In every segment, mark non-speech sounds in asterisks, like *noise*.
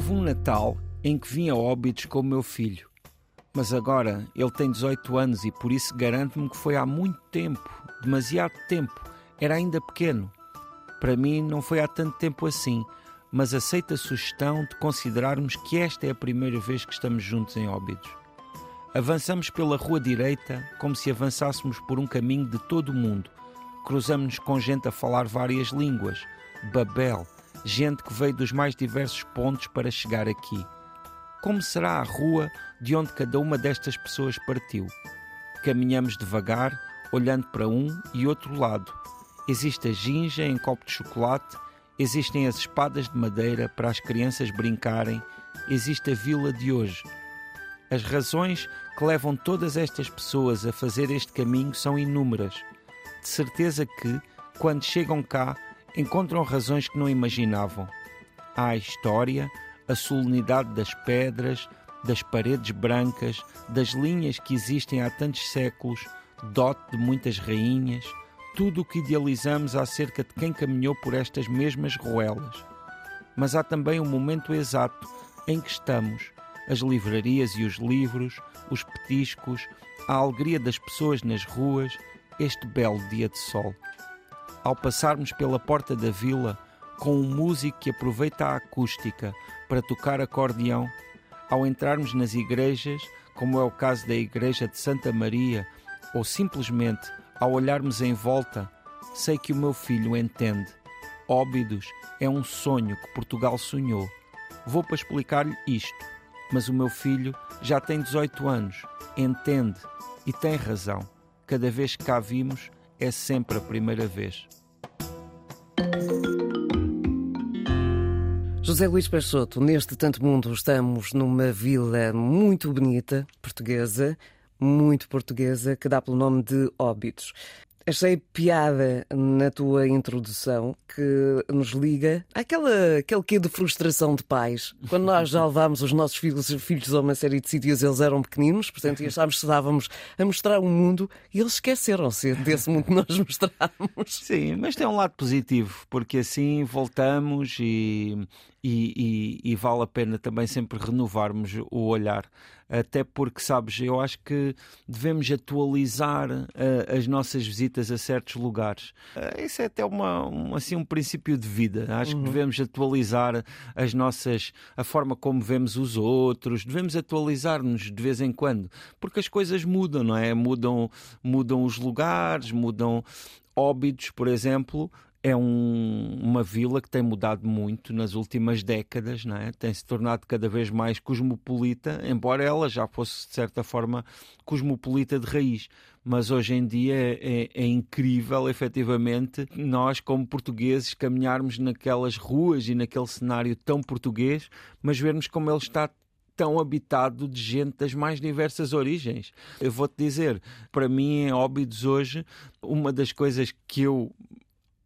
Houve um Natal em que vim a Óbidos com o meu filho. Mas agora ele tem 18 anos e por isso garanto-me que foi há muito tempo, demasiado tempo. Era ainda pequeno. Para mim não foi há tanto tempo assim, mas aceito a sugestão de considerarmos que esta é a primeira vez que estamos juntos em Óbidos. Avançamos pela rua direita como se avançássemos por um caminho de todo o mundo. Cruzamos-nos com gente a falar várias línguas. Babel, gente que veio dos mais diversos pontos para chegar aqui. Como será a rua de onde cada uma destas pessoas partiu? Caminhamos devagar, olhando para um e outro lado. Existe a ginja em copo de chocolate, existem as espadas de madeira para as crianças brincarem, existe a vila de hoje. As razões que levam todas estas pessoas a fazer este caminho são inúmeras. De certeza que, quando chegam cá, encontram razões que não imaginavam. Há a história, a solenidade das pedras, das paredes brancas, das linhas que existem há tantos séculos, dote de muitas rainhas, tudo o que idealizamos acerca de quem caminhou por estas mesmas ruelas. Mas há também um momento exato em que estamos, as livrarias e os livros, os petiscos, a alegria das pessoas nas ruas, este belo dia de sol ao passarmos pela porta da vila com um músico que aproveita a acústica para tocar acordeão, ao entrarmos nas igrejas, como é o caso da Igreja de Santa Maria, ou simplesmente ao olharmos em volta, sei que o meu filho entende. Óbidos é um sonho que Portugal sonhou. Vou para explicar-lhe isto, mas o meu filho já tem 18 anos, entende e tem razão. Cada vez que cá vimos, é sempre a primeira vez. José Luís Peixoto, neste tanto mundo estamos numa vila muito bonita, portuguesa, muito portuguesa, que dá pelo nome de Óbidos. Achei piada na tua introdução que nos liga àquela, aquele quê de frustração de pais. Quando nós já *laughs* levámos os nossos filhos, filhos a uma série de sítios, eles eram pequeninos, portanto, e achámos que estávamos a mostrar um mundo e eles esqueceram-se desse mundo que nós mostramos. Sim, mas tem um lado positivo, porque assim voltamos e, e, e, e vale a pena também sempre renovarmos o olhar até porque, sabes, eu acho que devemos atualizar uh, as nossas visitas a certos lugares. Uh, isso é até uma, um, assim, um princípio de vida. Acho uhum. que devemos atualizar as nossas, a forma como vemos os outros, devemos atualizar-nos de vez em quando, porque as coisas mudam, não é? Mudam, mudam os lugares, mudam óbitos, por exemplo, é um, uma vila que tem mudado muito nas últimas décadas, não é? tem se tornado cada vez mais cosmopolita, embora ela já fosse de certa forma cosmopolita de raiz. Mas hoje em dia é, é, é incrível, efetivamente, nós, como portugueses, caminharmos naquelas ruas e naquele cenário tão português, mas vermos como ele está tão habitado de gente das mais diversas origens. Eu vou-te dizer, para mim, em Óbidos hoje, uma das coisas que eu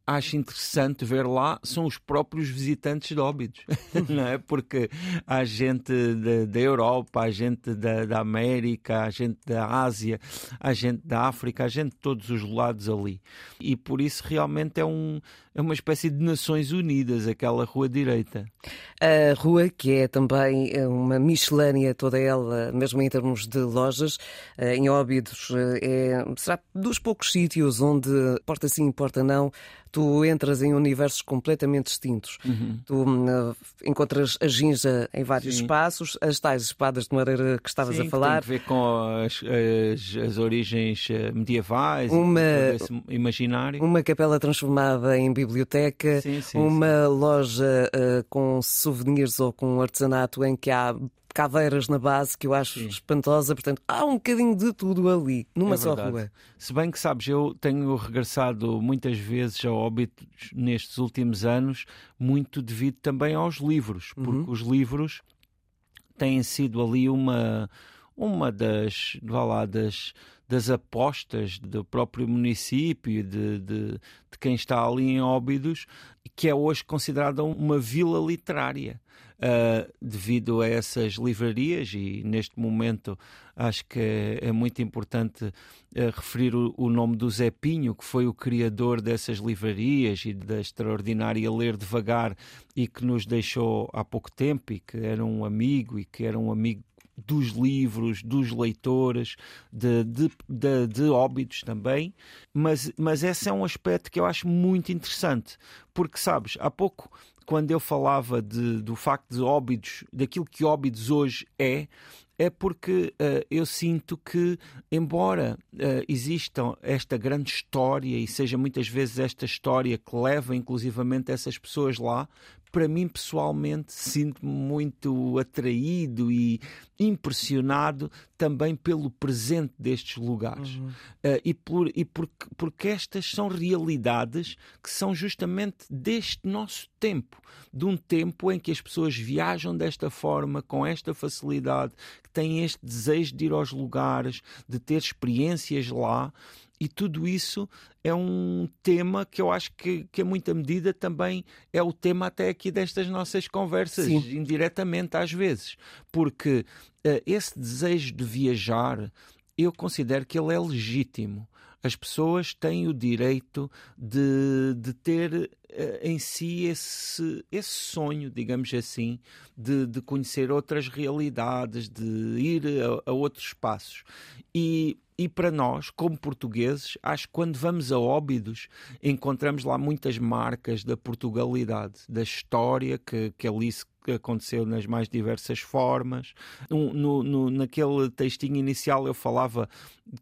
acho interessante ver lá são os próprios visitantes de Óbidos, *laughs* não é? Porque há gente da Europa, há gente da, da, América, há gente da Ásia, há gente da África, há gente de todos os lados ali. E por isso realmente é, um, é uma espécie de Nações Unidas, aquela rua direita. A rua que é também uma miscelânea toda ela, mesmo em termos de lojas, eh, em Óbidos, eh, é, será dos poucos sítios onde, porta sim, porta não, tu entras em universos completamente distintos. Uhum. Tu uh, encontras a ginja em vários Sim. espaços, as tais espadas de madeira que estavas Sim, a falar. Que tem a ver com as, as, as origens eh, medievais, uma, imaginário. Uma capela transformada em biblioteca, sim, sim, uma loja uh, com souvenirs ou com artesanato em que há caveiras na base que eu acho Sim. espantosa. Portanto, há um bocadinho de tudo ali, numa é só rua. Se bem que sabes, eu tenho regressado muitas vezes a Óbitos nestes últimos anos, muito devido também aos livros, porque uhum. os livros têm sido ali uma uma das, vá das apostas do próprio município, de, de, de, quem está ali em Óbidos, que é hoje considerada uma vila literária. uh, devido a essas livrarias, e neste momento acho que é, é muito importante uh, referir o, o, nome do Zé Pinho, que foi o criador dessas livrarias e da extraordinária Ler Devagar e que nos deixou há pouco tempo e que era um amigo e que era um amigo dos livros, dos leitores, de, de, de, de óbitos também, mas, mas esse é um aspecto que eu acho muito interessante, porque sabes, há pouco quando eu falava de, do facto de óbidos, daquilo que óbidos hoje é, é porque uh, eu sinto que, embora uh, exista esta grande história e seja muitas vezes esta história que leva inclusivamente essas pessoas lá, para mim pessoalmente sinto-me muito atraído e impressionado também pelo presente destes lugares uhum. uh, e, por, e porque, porque estas são realidades que são justamente deste nosso tempo, de um tempo em que as pessoas viajam desta forma, com esta facilidade, que têm este desejo de ir aos lugares, de ter experiências lá e tudo isso é um tema que eu acho que, que, a muita medida, também é o tema até aqui destas nossas conversas, Sim. indiretamente às vezes, porque uh, esse desejo de viajar, eu considero que ele é legítimo. As pessoas têm o direito de, de ter uh, em si esse, esse sonho, digamos assim, de, de conhecer outras realidades, de ir a, a outros espaços. E e para nós, como portugueses, acho que quando vamos a Óbidos, encontramos lá muitas marcas da Portugalidade, da história que, que ali se aconteceu nas mais diversas formas. No, no, naquele textinho inicial eu falava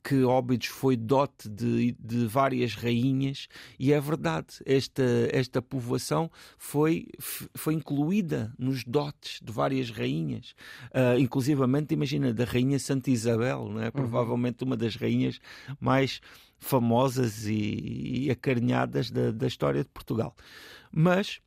que Óbidos foi dote de, de várias rainhas e é verdade, esta, esta povoação foi, foi incluída nos dotes de várias rainhas, uh, inclusivamente, imagina, da rainha Santa Isabel, né? provavelmente uma das rainhas mais famosas e, e acarinhadas da, da história de Portugal. Mas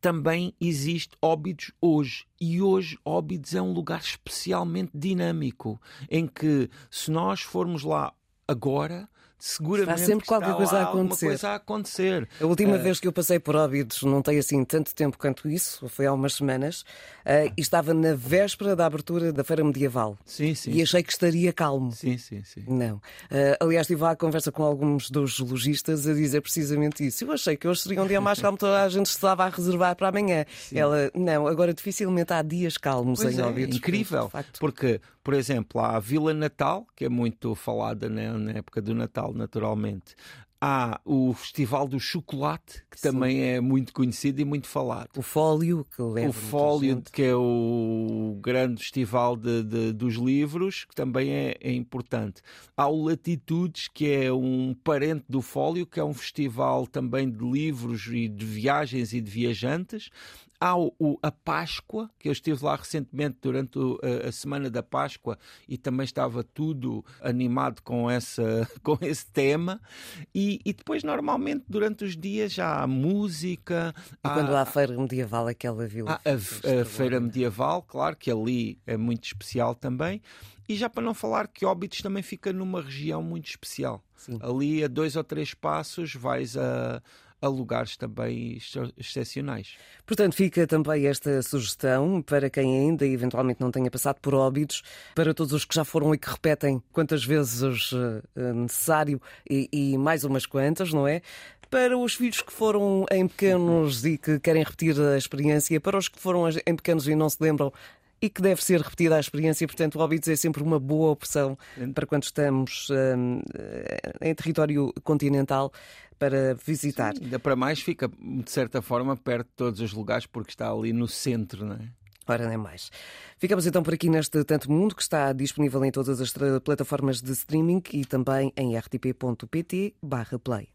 também existe Óbidos hoje. E hoje Óbidos é um lugar especialmente dinâmico, em que se nós formos lá agora, seguramente Há sempre qualquer coisa a acontecer. coisa a acontecer. A última uh... vez que eu passei por Óbidos não tem assim tanto tempo quanto isso, foi há umas semanas, uh, e estava na véspera da abertura da Feira Medieval. Sim, sim. E achei que estaria calmo. Sim, sim, sim. Não. Uh, aliás, estive à conversa com alguns dos lojistas a dizer precisamente isso. Eu achei que hoje seria um dia mais calmo, toda a gente estava a reservar para amanhã. Sim. Ela, não, agora dificilmente há dias calmos pois em é, Óbidos. Incrível, porque, por exemplo, há a Vila Natal, que é muito falada né, na época do Natal, naturalmente. Há o Festival do Chocolate, que Sim. também é muito conhecido e muito falado. O Fólio, que leva. O Fólio, que é o grande festival de, de, dos livros, que também é, é, importante. Há o Latitudes, que é um parente do Fólio, que é um festival também de livros e de viagens e de viajantes. Há o, o, a Páscoa, que eu estive lá recentemente durante o, a, a, Semana da Páscoa e também estava tudo animado com, essa, *laughs* com esse tema. E, e depois, normalmente, durante os dias já há música. E há, quando há a Feira Medieval, aquela vila. a, a Feira Medieval, claro, que ali é muito especial também. E já para não falar que Óbidos também fica numa região muito especial. Sim. Ali a dois ou três passos vais a a lugares também excepcionais. Portanto, fica também esta sugestão para quem ainda eventualmente não tenha passado por óbidos, para todos os que já foram e que repetem quantas vezes uh, necessário e, e mais umas quantas, não é? Para os filhos que foram em pequenos e que querem repetir a experiência, para os que foram em pequenos e não se lembram, e que deve ser repetida a experiência. Portanto, o Óbidos é sempre uma boa opção para quando estamos um, em território continental para visitar. Sim, ainda para mais fica, de certa forma, perto de todos os lugares, porque está ali no centro, não é? Ora, nem mais. Ficamos então por aqui neste Tanto Mundo, que está disponível em todas as plataformas de streaming e também em rtp.pt/play.